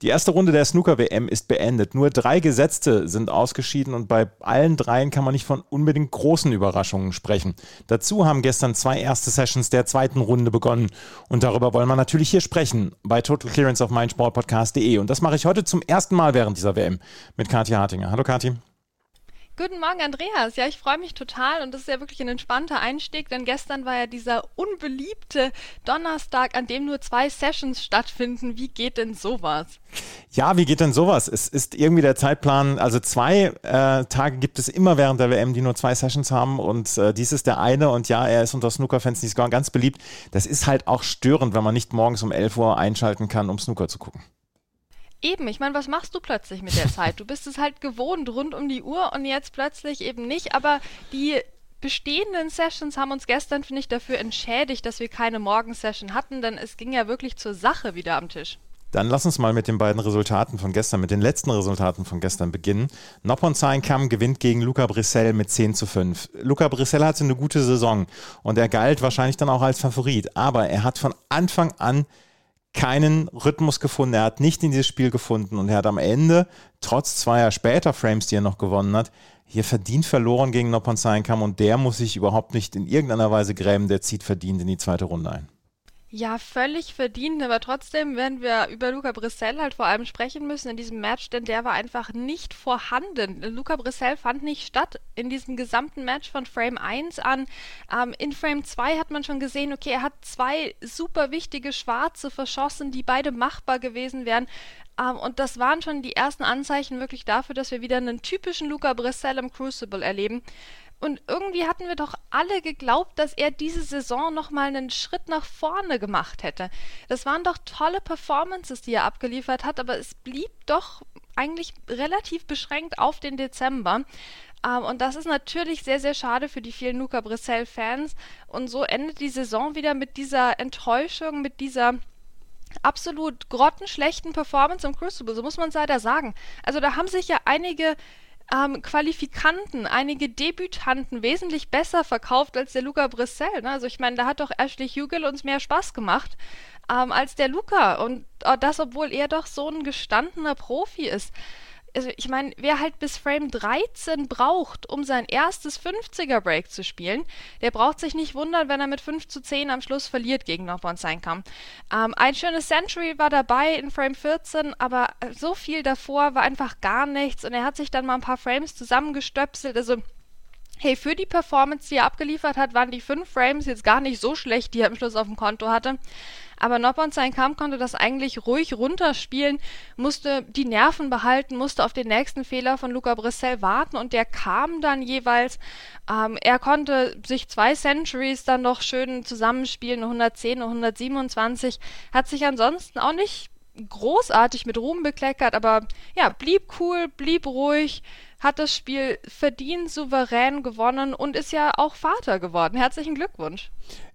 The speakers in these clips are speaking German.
Die erste Runde der Snooker-WM ist beendet. Nur drei Gesetzte sind ausgeschieden und bei allen dreien kann man nicht von unbedingt großen Überraschungen sprechen. Dazu haben gestern zwei erste Sessions der zweiten Runde begonnen und darüber wollen wir natürlich hier sprechen bei Total Clearance auf meinsportpodcast.de und das mache ich heute zum ersten Mal während dieser WM mit Katja Hartinger. Hallo Kathi. Guten Morgen, Andreas. Ja, ich freue mich total und das ist ja wirklich ein entspannter Einstieg, denn gestern war ja dieser unbeliebte Donnerstag, an dem nur zwei Sessions stattfinden. Wie geht denn sowas? Ja, wie geht denn sowas? Es ist irgendwie der Zeitplan, also zwei äh, Tage gibt es immer während der WM, die nur zwei Sessions haben und äh, dies ist der eine und ja, er ist unter Snooker-Fans nicht ganz beliebt. Das ist halt auch störend, wenn man nicht morgens um 11 Uhr einschalten kann, um Snooker zu gucken. Eben, ich meine, was machst du plötzlich mit der Zeit? Du bist es halt gewohnt rund um die Uhr und jetzt plötzlich eben nicht. Aber die bestehenden Sessions haben uns gestern, finde ich, dafür entschädigt, dass wir keine Morgensession hatten, denn es ging ja wirklich zur Sache wieder am Tisch. Dann lass uns mal mit den beiden Resultaten von gestern, mit den letzten Resultaten von gestern beginnen. Noppon Kam gewinnt gegen Luca Brissell mit 10 zu 5. Luca Brissell hatte eine gute Saison und er galt wahrscheinlich dann auch als Favorit, aber er hat von Anfang an keinen Rhythmus gefunden, er hat nicht in dieses Spiel gefunden. Und er hat am Ende, trotz zweier später Frames, die er noch gewonnen hat, hier verdient verloren gegen Noppon Sainkam und der muss sich überhaupt nicht in irgendeiner Weise grämen, der zieht verdient in die zweite Runde ein. Ja, völlig verdient, aber trotzdem werden wir über Luca Brissell halt vor allem sprechen müssen in diesem Match, denn der war einfach nicht vorhanden. Luca Brissell fand nicht statt in diesem gesamten Match von Frame 1 an. Ähm, in Frame 2 hat man schon gesehen, okay, er hat zwei super wichtige Schwarze verschossen, die beide machbar gewesen wären. Ähm, und das waren schon die ersten Anzeichen wirklich dafür, dass wir wieder einen typischen Luca Brissell im Crucible erleben. Und irgendwie hatten wir doch alle geglaubt, dass er diese Saison nochmal einen Schritt nach vorne gemacht hätte. Das waren doch tolle Performances, die er abgeliefert hat, aber es blieb doch eigentlich relativ beschränkt auf den Dezember. Ähm, und das ist natürlich sehr, sehr schade für die vielen Luca Brissell-Fans. Und so endet die Saison wieder mit dieser Enttäuschung, mit dieser absolut grottenschlechten Performance im Crucible, so muss man es leider sagen. Also da haben sich ja einige ähm, Qualifikanten, einige Debütanten wesentlich besser verkauft als der Luca Brissell. Ne? Also ich meine, da hat doch Ashley Hugel uns mehr Spaß gemacht ähm, als der Luca. Und äh, das, obwohl er doch so ein gestandener Profi ist also ich meine, wer halt bis Frame 13 braucht, um sein erstes 50er Break zu spielen, der braucht sich nicht wundern, wenn er mit 5 zu 10 am Schluss verliert gegen Norbon Seinkam. Ähm, ein schönes Century war dabei in Frame 14, aber so viel davor war einfach gar nichts und er hat sich dann mal ein paar Frames zusammengestöpselt, also Hey, für die Performance, die er abgeliefert hat, waren die fünf Frames jetzt gar nicht so schlecht, die er am Schluss auf dem Konto hatte. Aber Noppon sein Kampf konnte das eigentlich ruhig runterspielen, musste die Nerven behalten, musste auf den nächsten Fehler von Luca Brissell warten und der kam dann jeweils. Ähm, er konnte sich zwei Centuries dann noch schön zusammenspielen, 110 und 127, hat sich ansonsten auch nicht großartig mit Ruhm bekleckert, aber ja, blieb cool, blieb ruhig, hat das Spiel verdient, souverän gewonnen und ist ja auch Vater geworden. Herzlichen Glückwunsch.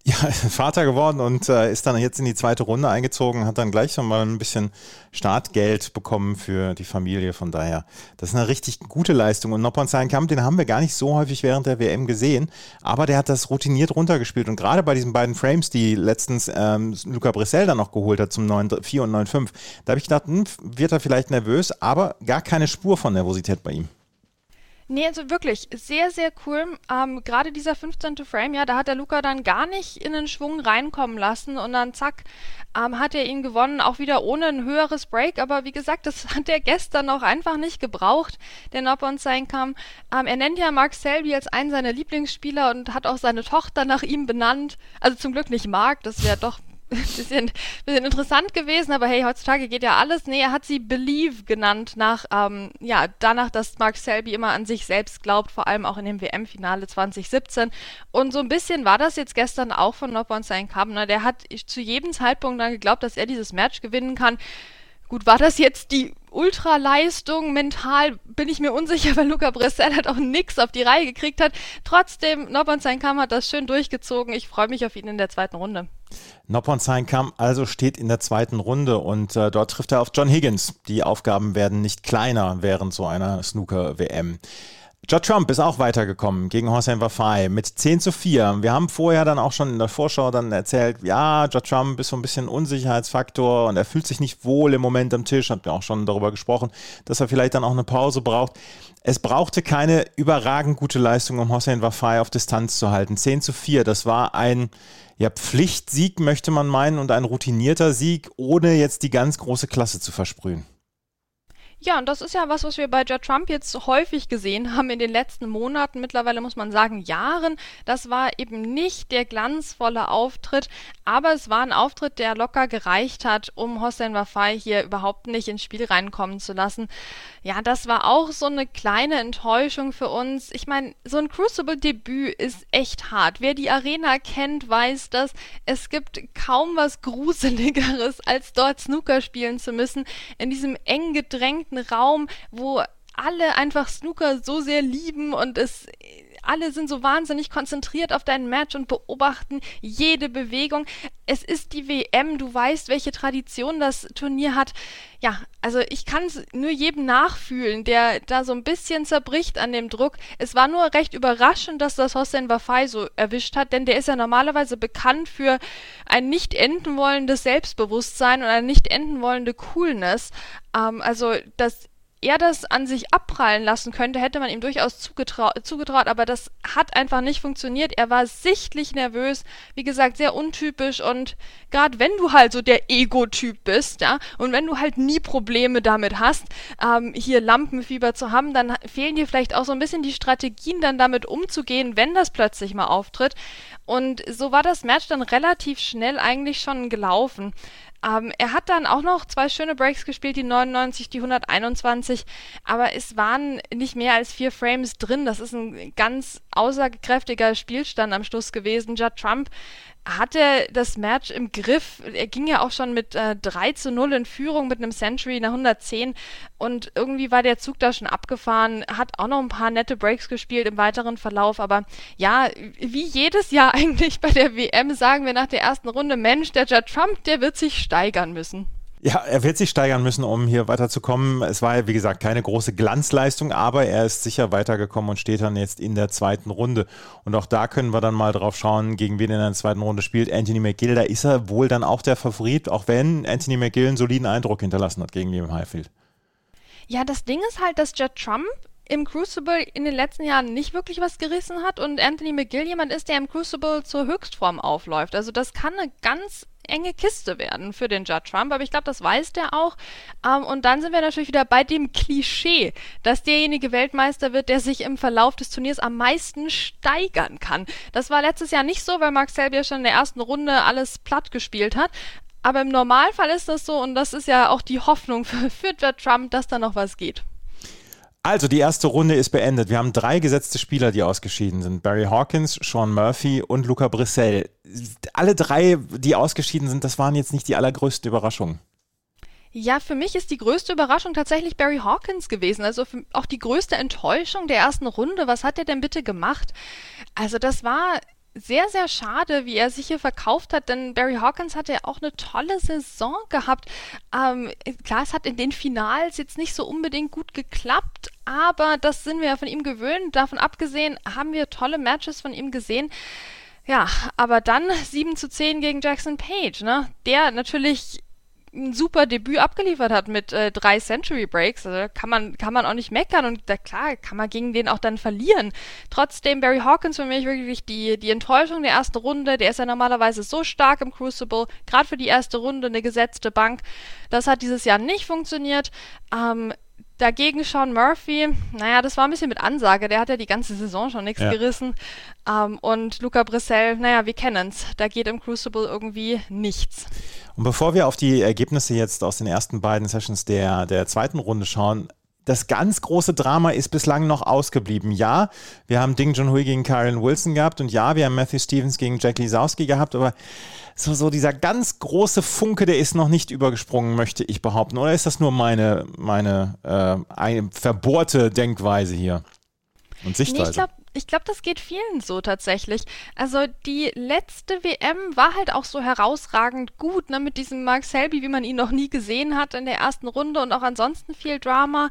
Ja, Vater geworden und äh, ist dann jetzt in die zweite Runde eingezogen, hat dann gleich schon mal ein bisschen Startgeld bekommen für die Familie. Von daher, das ist eine richtig gute Leistung. Und Noppon Kamp, den haben wir gar nicht so häufig während der WM gesehen, aber der hat das routiniert runtergespielt. Und gerade bei diesen beiden Frames, die letztens ähm, Luca Brissell dann noch geholt hat zum 9-4 und 9-5, da habe ich gedacht, hm, wird er vielleicht nervös, aber gar keine Spur von Nervosität bei ihm. Nee, also wirklich sehr, sehr cool. Ähm, Gerade dieser 15. Frame, ja, da hat der Luca dann gar nicht in den Schwung reinkommen lassen und dann zack, ähm, hat er ihn gewonnen, auch wieder ohne ein höheres Break. Aber wie gesagt, das hat er gestern auch einfach nicht gebraucht, der Noppon sein kam. Ähm, er nennt ja Mark Selby als einen seiner Lieblingsspieler und hat auch seine Tochter nach ihm benannt. Also zum Glück nicht Mark, das wäre doch bisschen, bisschen interessant gewesen, aber hey, heutzutage geht ja alles. Nee, er hat sie Believe genannt, nach, ähm, ja, danach, dass Mark Selby immer an sich selbst glaubt, vor allem auch in dem WM-Finale 2017. Und so ein bisschen war das jetzt gestern auch von Noppon Sein Kabner. Der hat zu jedem Zeitpunkt dann geglaubt, dass er dieses Match gewinnen kann. Gut, war das jetzt die Ultraleistung? Mental bin ich mir unsicher, weil Luca Bressel halt auch nichts auf die Reihe gekriegt hat. Trotzdem, Noppon Kam hat das schön durchgezogen. Ich freue mich auf ihn in der zweiten Runde. Noppon Kam also steht in der zweiten Runde und äh, dort trifft er auf John Higgins. Die Aufgaben werden nicht kleiner während so einer Snooker-WM. Judd Trump ist auch weitergekommen gegen Hossein Wafai mit 10 zu 4. Wir haben vorher dann auch schon in der Vorschau dann erzählt, ja, Judd Trump ist so ein bisschen Unsicherheitsfaktor und er fühlt sich nicht wohl im Moment am Tisch, hat mir auch schon darüber gesprochen, dass er vielleicht dann auch eine Pause braucht. Es brauchte keine überragend gute Leistung, um Hossein Wafai auf Distanz zu halten. 10 zu 4, das war ein ja, Pflichtsieg, möchte man meinen, und ein routinierter Sieg, ohne jetzt die ganz große Klasse zu versprühen. Ja, und das ist ja was, was wir bei Judd Trump jetzt häufig gesehen haben in den letzten Monaten, mittlerweile muss man sagen Jahren. Das war eben nicht der glanzvolle Auftritt, aber es war ein Auftritt, der locker gereicht hat, um Hossein Wafai hier überhaupt nicht ins Spiel reinkommen zu lassen. Ja, das war auch so eine kleine Enttäuschung für uns. Ich meine, so ein Crucible-Debüt ist echt hart. Wer die Arena kennt, weiß das. Es gibt kaum was Gruseligeres, als dort Snooker spielen zu müssen, in diesem eng gedrängten Raum, wo alle einfach Snooker so sehr lieben und es alle sind so wahnsinnig konzentriert auf dein Match und beobachten jede Bewegung. Es ist die WM, du weißt, welche Tradition das Turnier hat. Ja, also ich kann es nur jedem nachfühlen, der da so ein bisschen zerbricht an dem Druck. Es war nur recht überraschend, dass das Hossein Wafai so erwischt hat, denn der ist ja normalerweise bekannt für ein nicht enden wollendes Selbstbewusstsein und eine nicht enden wollende Coolness. Ähm, also das er das an sich abprallen lassen könnte, hätte man ihm durchaus zugetraut, aber das hat einfach nicht funktioniert. Er war sichtlich nervös, wie gesagt, sehr untypisch und gerade wenn du halt so der Ego-Typ bist, ja, und wenn du halt nie Probleme damit hast, ähm, hier Lampenfieber zu haben, dann fehlen dir vielleicht auch so ein bisschen die Strategien, dann damit umzugehen, wenn das plötzlich mal auftritt. Und so war das Match dann relativ schnell eigentlich schon gelaufen. Ähm, er hat dann auch noch zwei schöne Breaks gespielt, die 99, die 121, aber es waren nicht mehr als vier Frames drin. Das ist ein ganz aussagekräftiger Spielstand am Schluss gewesen. Judd Trump hatte das Match im Griff. Er ging ja auch schon mit äh, 3 zu 0 in Führung mit einem Century nach 110 und irgendwie war der Zug da schon abgefahren, hat auch noch ein paar nette Breaks gespielt im weiteren Verlauf, aber ja, wie jedes Jahr eigentlich bei der WM sagen wir nach der ersten Runde, Mensch, der Judd Trump, der wird sich steigern müssen. Ja, er wird sich steigern müssen, um hier weiterzukommen. Es war, wie gesagt, keine große Glanzleistung, aber er ist sicher weitergekommen und steht dann jetzt in der zweiten Runde. Und auch da können wir dann mal drauf schauen, gegen wen er in der zweiten Runde spielt. Anthony McGill, da ist er wohl dann auch der Favorit, auch wenn Anthony McGill einen soliden Eindruck hinterlassen hat gegen Liam Highfield. Ja, das Ding ist halt, dass Judd Trump im Crucible in den letzten Jahren nicht wirklich was gerissen hat und Anthony McGill jemand ist, der im Crucible zur Höchstform aufläuft. Also das kann eine ganz enge Kiste werden für den Judd Trump, aber ich glaube, das weiß der auch. Ähm, und dann sind wir natürlich wieder bei dem Klischee, dass derjenige Weltmeister wird, der sich im Verlauf des Turniers am meisten steigern kann. Das war letztes Jahr nicht so, weil Mark Selby ja schon in der ersten Runde alles platt gespielt hat. Aber im Normalfall ist das so und das ist ja auch die Hoffnung für, für Judd Trump, dass da noch was geht. Also, die erste Runde ist beendet. Wir haben drei gesetzte Spieler, die ausgeschieden sind. Barry Hawkins, Sean Murphy und Luca Brissell. Alle drei, die ausgeschieden sind, das waren jetzt nicht die allergrößten Überraschungen. Ja, für mich ist die größte Überraschung tatsächlich Barry Hawkins gewesen. Also auch die größte Enttäuschung der ersten Runde. Was hat er denn bitte gemacht? Also das war sehr, sehr schade, wie er sich hier verkauft hat, denn Barry Hawkins hatte ja auch eine tolle Saison gehabt. Ähm, klar, es hat in den Finals jetzt nicht so unbedingt gut geklappt, aber das sind wir ja von ihm gewöhnt. Davon abgesehen haben wir tolle Matches von ihm gesehen. Ja, aber dann 7 zu 10 gegen Jackson Page, ne? Der natürlich ein super Debüt abgeliefert hat mit äh, drei Century Breaks. Also kann man, kann man auch nicht meckern und da, klar, kann man gegen den auch dann verlieren. Trotzdem, Barry Hawkins für mich wirklich die, die Enttäuschung der ersten Runde. Der ist ja normalerweise so stark im Crucible, gerade für die erste Runde eine gesetzte Bank. Das hat dieses Jahr nicht funktioniert. Ähm, Dagegen Sean Murphy, naja, das war ein bisschen mit Ansage. Der hat ja die ganze Saison schon nichts ja. gerissen. Ähm, und Luca Brissell, naja, wir kennen's. Da geht im Crucible irgendwie nichts. Und bevor wir auf die Ergebnisse jetzt aus den ersten beiden Sessions der, der zweiten Runde schauen, das ganz große Drama ist bislang noch ausgeblieben. Ja, wir haben Ding Junhui gegen Karen Wilson gehabt und ja, wir haben Matthew Stevens gegen Jack Lisowski gehabt, aber so, so dieser ganz große Funke, der ist noch nicht übergesprungen, möchte ich behaupten. Oder ist das nur meine, meine äh, verbohrte Denkweise hier und Sichtweise? Nee, ich glaube, ich glaube, das geht vielen so tatsächlich. Also die letzte WM war halt auch so herausragend gut, ne, mit diesem Mark Selby, wie man ihn noch nie gesehen hat in der ersten Runde und auch ansonsten viel Drama.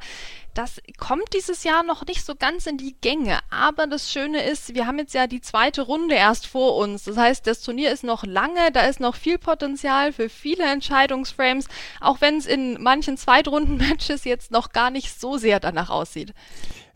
Das kommt dieses Jahr noch nicht so ganz in die Gänge. Aber das Schöne ist, wir haben jetzt ja die zweite Runde erst vor uns. Das heißt, das Turnier ist noch lange, da ist noch viel Potenzial für viele Entscheidungsframes, auch wenn es in manchen Zweitrunden-Matches jetzt noch gar nicht so sehr danach aussieht.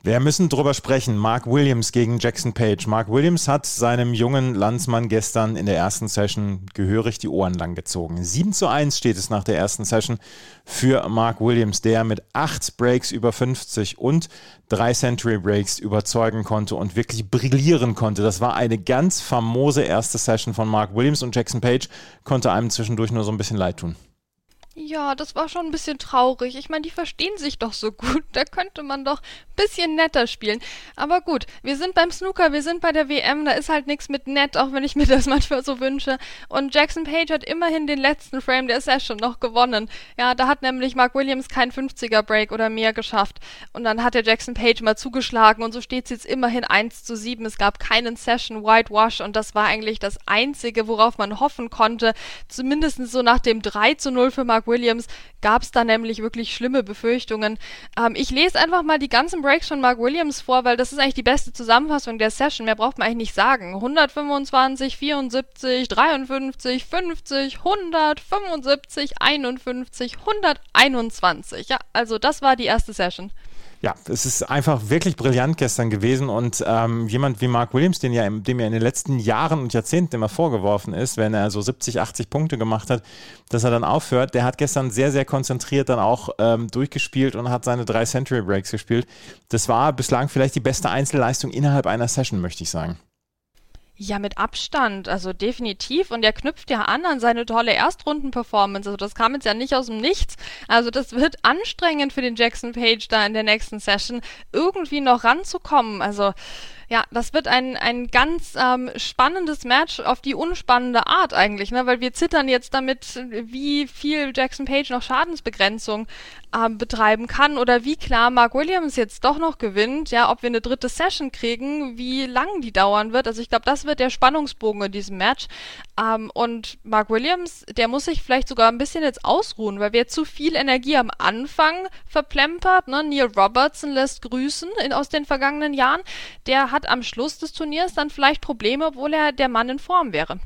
Wir müssen drüber sprechen. Mark Williams gegen Jackson Page. Mark Williams hat seinem jungen Landsmann gestern in der ersten Session gehörig die Ohren lang gezogen. 7 zu 1 steht es nach der ersten Session für Mark Williams, der mit 8 Breaks über 50 und 3 Century Breaks überzeugen konnte und wirklich brillieren konnte. Das war eine ganz famose erste Session von Mark Williams und Jackson Page konnte einem zwischendurch nur so ein bisschen leid tun. Ja, das war schon ein bisschen traurig. Ich meine, die verstehen sich doch so gut. Da könnte man doch ein bisschen netter spielen. Aber gut, wir sind beim Snooker, wir sind bei der WM, da ist halt nichts mit nett, auch wenn ich mir das manchmal so wünsche. Und Jackson Page hat immerhin den letzten Frame der Session noch gewonnen. Ja, da hat nämlich Mark Williams keinen 50er Break oder mehr geschafft. Und dann hat der Jackson Page mal zugeschlagen und so steht es jetzt immerhin 1 zu 7. Es gab keinen Session Whitewash und das war eigentlich das Einzige, worauf man hoffen konnte. Zumindest so nach dem 3 zu 0 für Mark Williams gab es da nämlich wirklich schlimme Befürchtungen. Ähm, ich lese einfach mal die ganzen Breaks von Mark Williams vor, weil das ist eigentlich die beste Zusammenfassung der Session. Mehr braucht man eigentlich nicht sagen. 125, 74, 53, 50, 100, 75, 51, 121. Ja, also das war die erste Session. Ja, es ist einfach wirklich brillant gestern gewesen und ähm, jemand wie Mark Williams, den ja, dem ja in den letzten Jahren und Jahrzehnten immer vorgeworfen ist, wenn er so 70, 80 Punkte gemacht hat, dass er dann aufhört, der hat gestern sehr, sehr konzentriert dann auch ähm, durchgespielt und hat seine drei Century Breaks gespielt. Das war bislang vielleicht die beste Einzelleistung innerhalb einer Session, möchte ich sagen. Ja, mit Abstand, also definitiv. Und er knüpft ja an an seine tolle Erstrunden-Performance. Also das kam jetzt ja nicht aus dem Nichts. Also das wird anstrengend für den Jackson Page da in der nächsten Session, irgendwie noch ranzukommen. Also ja, das wird ein, ein ganz ähm, spannendes Match auf die unspannende Art eigentlich, ne? weil wir zittern jetzt damit, wie viel Jackson Page noch Schadensbegrenzung ähm, betreiben kann oder wie klar Mark Williams jetzt doch noch gewinnt, ja, ob wir eine dritte Session kriegen, wie lang die dauern wird. Also ich glaube, das wird der Spannungsbogen in diesem Match. Ähm, und Mark Williams, der muss sich vielleicht sogar ein bisschen jetzt ausruhen, weil wir zu viel Energie am Anfang verplempert. Ne? Neil Robertson lässt grüßen in, aus den vergangenen Jahren. Der hat am Schluss des Turniers dann vielleicht Probleme, obwohl er der Mann in Form wäre.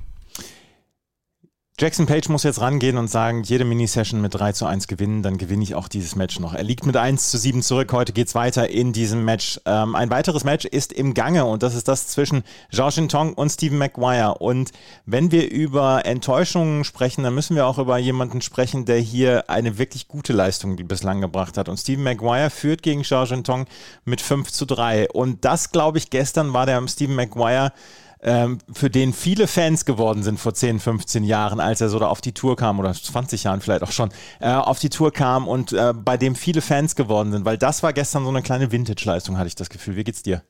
Jackson Page muss jetzt rangehen und sagen, jede Mini-Session mit 3 zu 1 gewinnen, dann gewinne ich auch dieses Match noch. Er liegt mit 1 zu 7 zurück. Heute geht es weiter in diesem Match. Ähm, ein weiteres Match ist im Gange und das ist das zwischen Zhao Tong und Stephen Maguire. Und wenn wir über Enttäuschungen sprechen, dann müssen wir auch über jemanden sprechen, der hier eine wirklich gute Leistung bislang gebracht hat. Und Stephen Maguire führt gegen Zhao Tong mit 5 zu 3. Und das, glaube ich, gestern war der Stephen Maguire ähm, für den viele Fans geworden sind vor 10, 15 Jahren, als er so da auf die Tour kam, oder 20 Jahren vielleicht auch schon, äh, auf die Tour kam und äh, bei dem viele Fans geworden sind, weil das war gestern so eine kleine Vintage-Leistung, hatte ich das Gefühl. Wie geht's dir?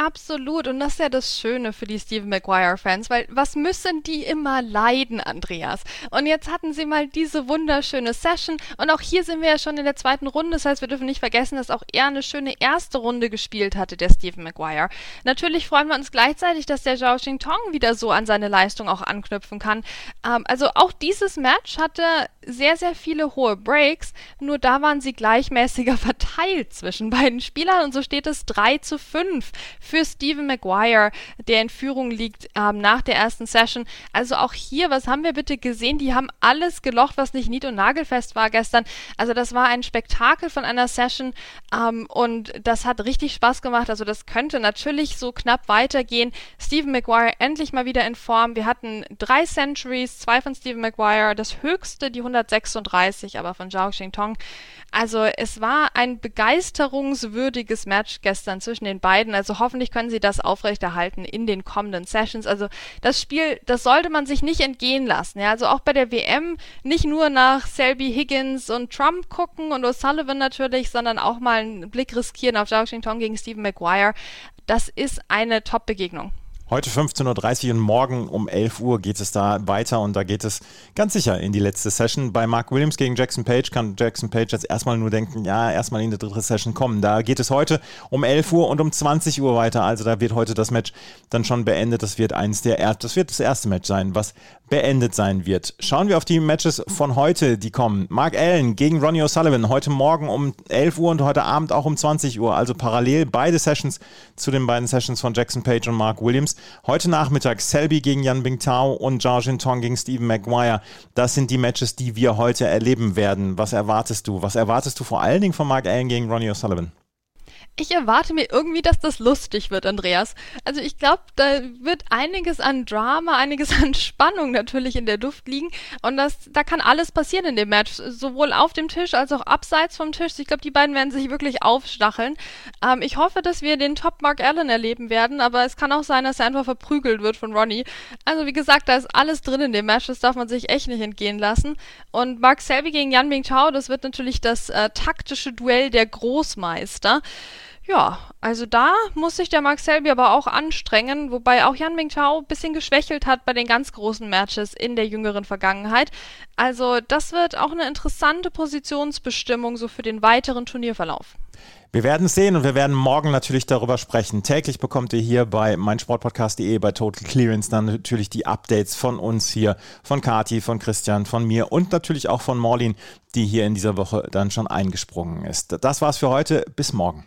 Absolut. Und das ist ja das Schöne für die Stephen Maguire-Fans, weil was müssen die immer leiden, Andreas? Und jetzt hatten sie mal diese wunderschöne Session. Und auch hier sind wir ja schon in der zweiten Runde. Das heißt, wir dürfen nicht vergessen, dass auch er eine schöne erste Runde gespielt hatte, der Stephen Maguire. Natürlich freuen wir uns gleichzeitig, dass der Zhao Xing-Tong wieder so an seine Leistung auch anknüpfen kann. Ähm, also auch dieses Match hatte sehr, sehr viele hohe Breaks. Nur da waren sie gleichmäßiger verteilt zwischen beiden Spielern. Und so steht es 3 zu 5 für Stephen Maguire, der in Führung liegt ähm, nach der ersten Session. Also auch hier, was haben wir bitte gesehen? Die haben alles gelocht, was nicht nied- und nagelfest war gestern. Also das war ein Spektakel von einer Session ähm, und das hat richtig Spaß gemacht. Also das könnte natürlich so knapp weitergehen. Stephen Maguire endlich mal wieder in Form. Wir hatten drei Centuries, zwei von Stephen Maguire, das höchste, die 136, aber von Zhao Xingtong. Also es war ein begeisterungswürdiges Match gestern zwischen den beiden. Also hoffentlich können sie das aufrechterhalten in den kommenden Sessions. Also das Spiel, das sollte man sich nicht entgehen lassen. Ja, also auch bei der WM nicht nur nach Selby Higgins und Trump gucken und O'Sullivan natürlich, sondern auch mal einen Blick riskieren auf Zhao Xingtong gegen Stephen Maguire. Das ist eine Top-Begegnung. Heute 15.30 Uhr und morgen um 11 Uhr geht es da weiter und da geht es ganz sicher in die letzte Session. Bei Mark Williams gegen Jackson Page kann Jackson Page jetzt erstmal nur denken, ja, erstmal in die dritte Session kommen. Da geht es heute um 11 Uhr und um 20 Uhr weiter. Also da wird heute das Match dann schon beendet. Das wird eins der, das wird das erste Match sein, was beendet sein wird. Schauen wir auf die Matches von heute, die kommen. Mark Allen gegen Ronnie O'Sullivan heute Morgen um 11 Uhr und heute Abend auch um 20 Uhr. Also parallel beide Sessions zu den beiden Sessions von Jackson Page und Mark Williams. Heute Nachmittag Selby gegen Yan Bingtao und Zhao Tong gegen Stephen Maguire. Das sind die Matches, die wir heute erleben werden. Was erwartest du? Was erwartest du vor allen Dingen von Mark Allen gegen Ronnie O'Sullivan? Ich erwarte mir irgendwie, dass das lustig wird, Andreas. Also ich glaube, da wird einiges an Drama, einiges an Spannung natürlich in der Luft liegen. Und das, da kann alles passieren in dem Match. Sowohl auf dem Tisch als auch abseits vom Tisch. Ich glaube, die beiden werden sich wirklich aufstacheln. Ähm, ich hoffe, dass wir den Top Mark Allen erleben werden, aber es kann auch sein, dass er einfach verprügelt wird von Ronnie. Also wie gesagt, da ist alles drin in dem Match. Das darf man sich echt nicht entgehen lassen. Und Mark Selby gegen Yan Ming Chao, das wird natürlich das äh, taktische Duell der Großmeister. Ja, also da muss sich der Mark Selby aber auch anstrengen, wobei auch Yan Mingtao ein bisschen geschwächelt hat bei den ganz großen Matches in der jüngeren Vergangenheit. Also das wird auch eine interessante Positionsbestimmung so für den weiteren Turnierverlauf. Wir werden es sehen und wir werden morgen natürlich darüber sprechen. Täglich bekommt ihr hier bei meinsportpodcast.de bei Total Clearance dann natürlich die Updates von uns hier, von Kati, von Christian, von mir und natürlich auch von Morlin, die hier in dieser Woche dann schon eingesprungen ist. Das war's für heute. Bis morgen.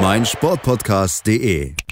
meinsportpodcast.de.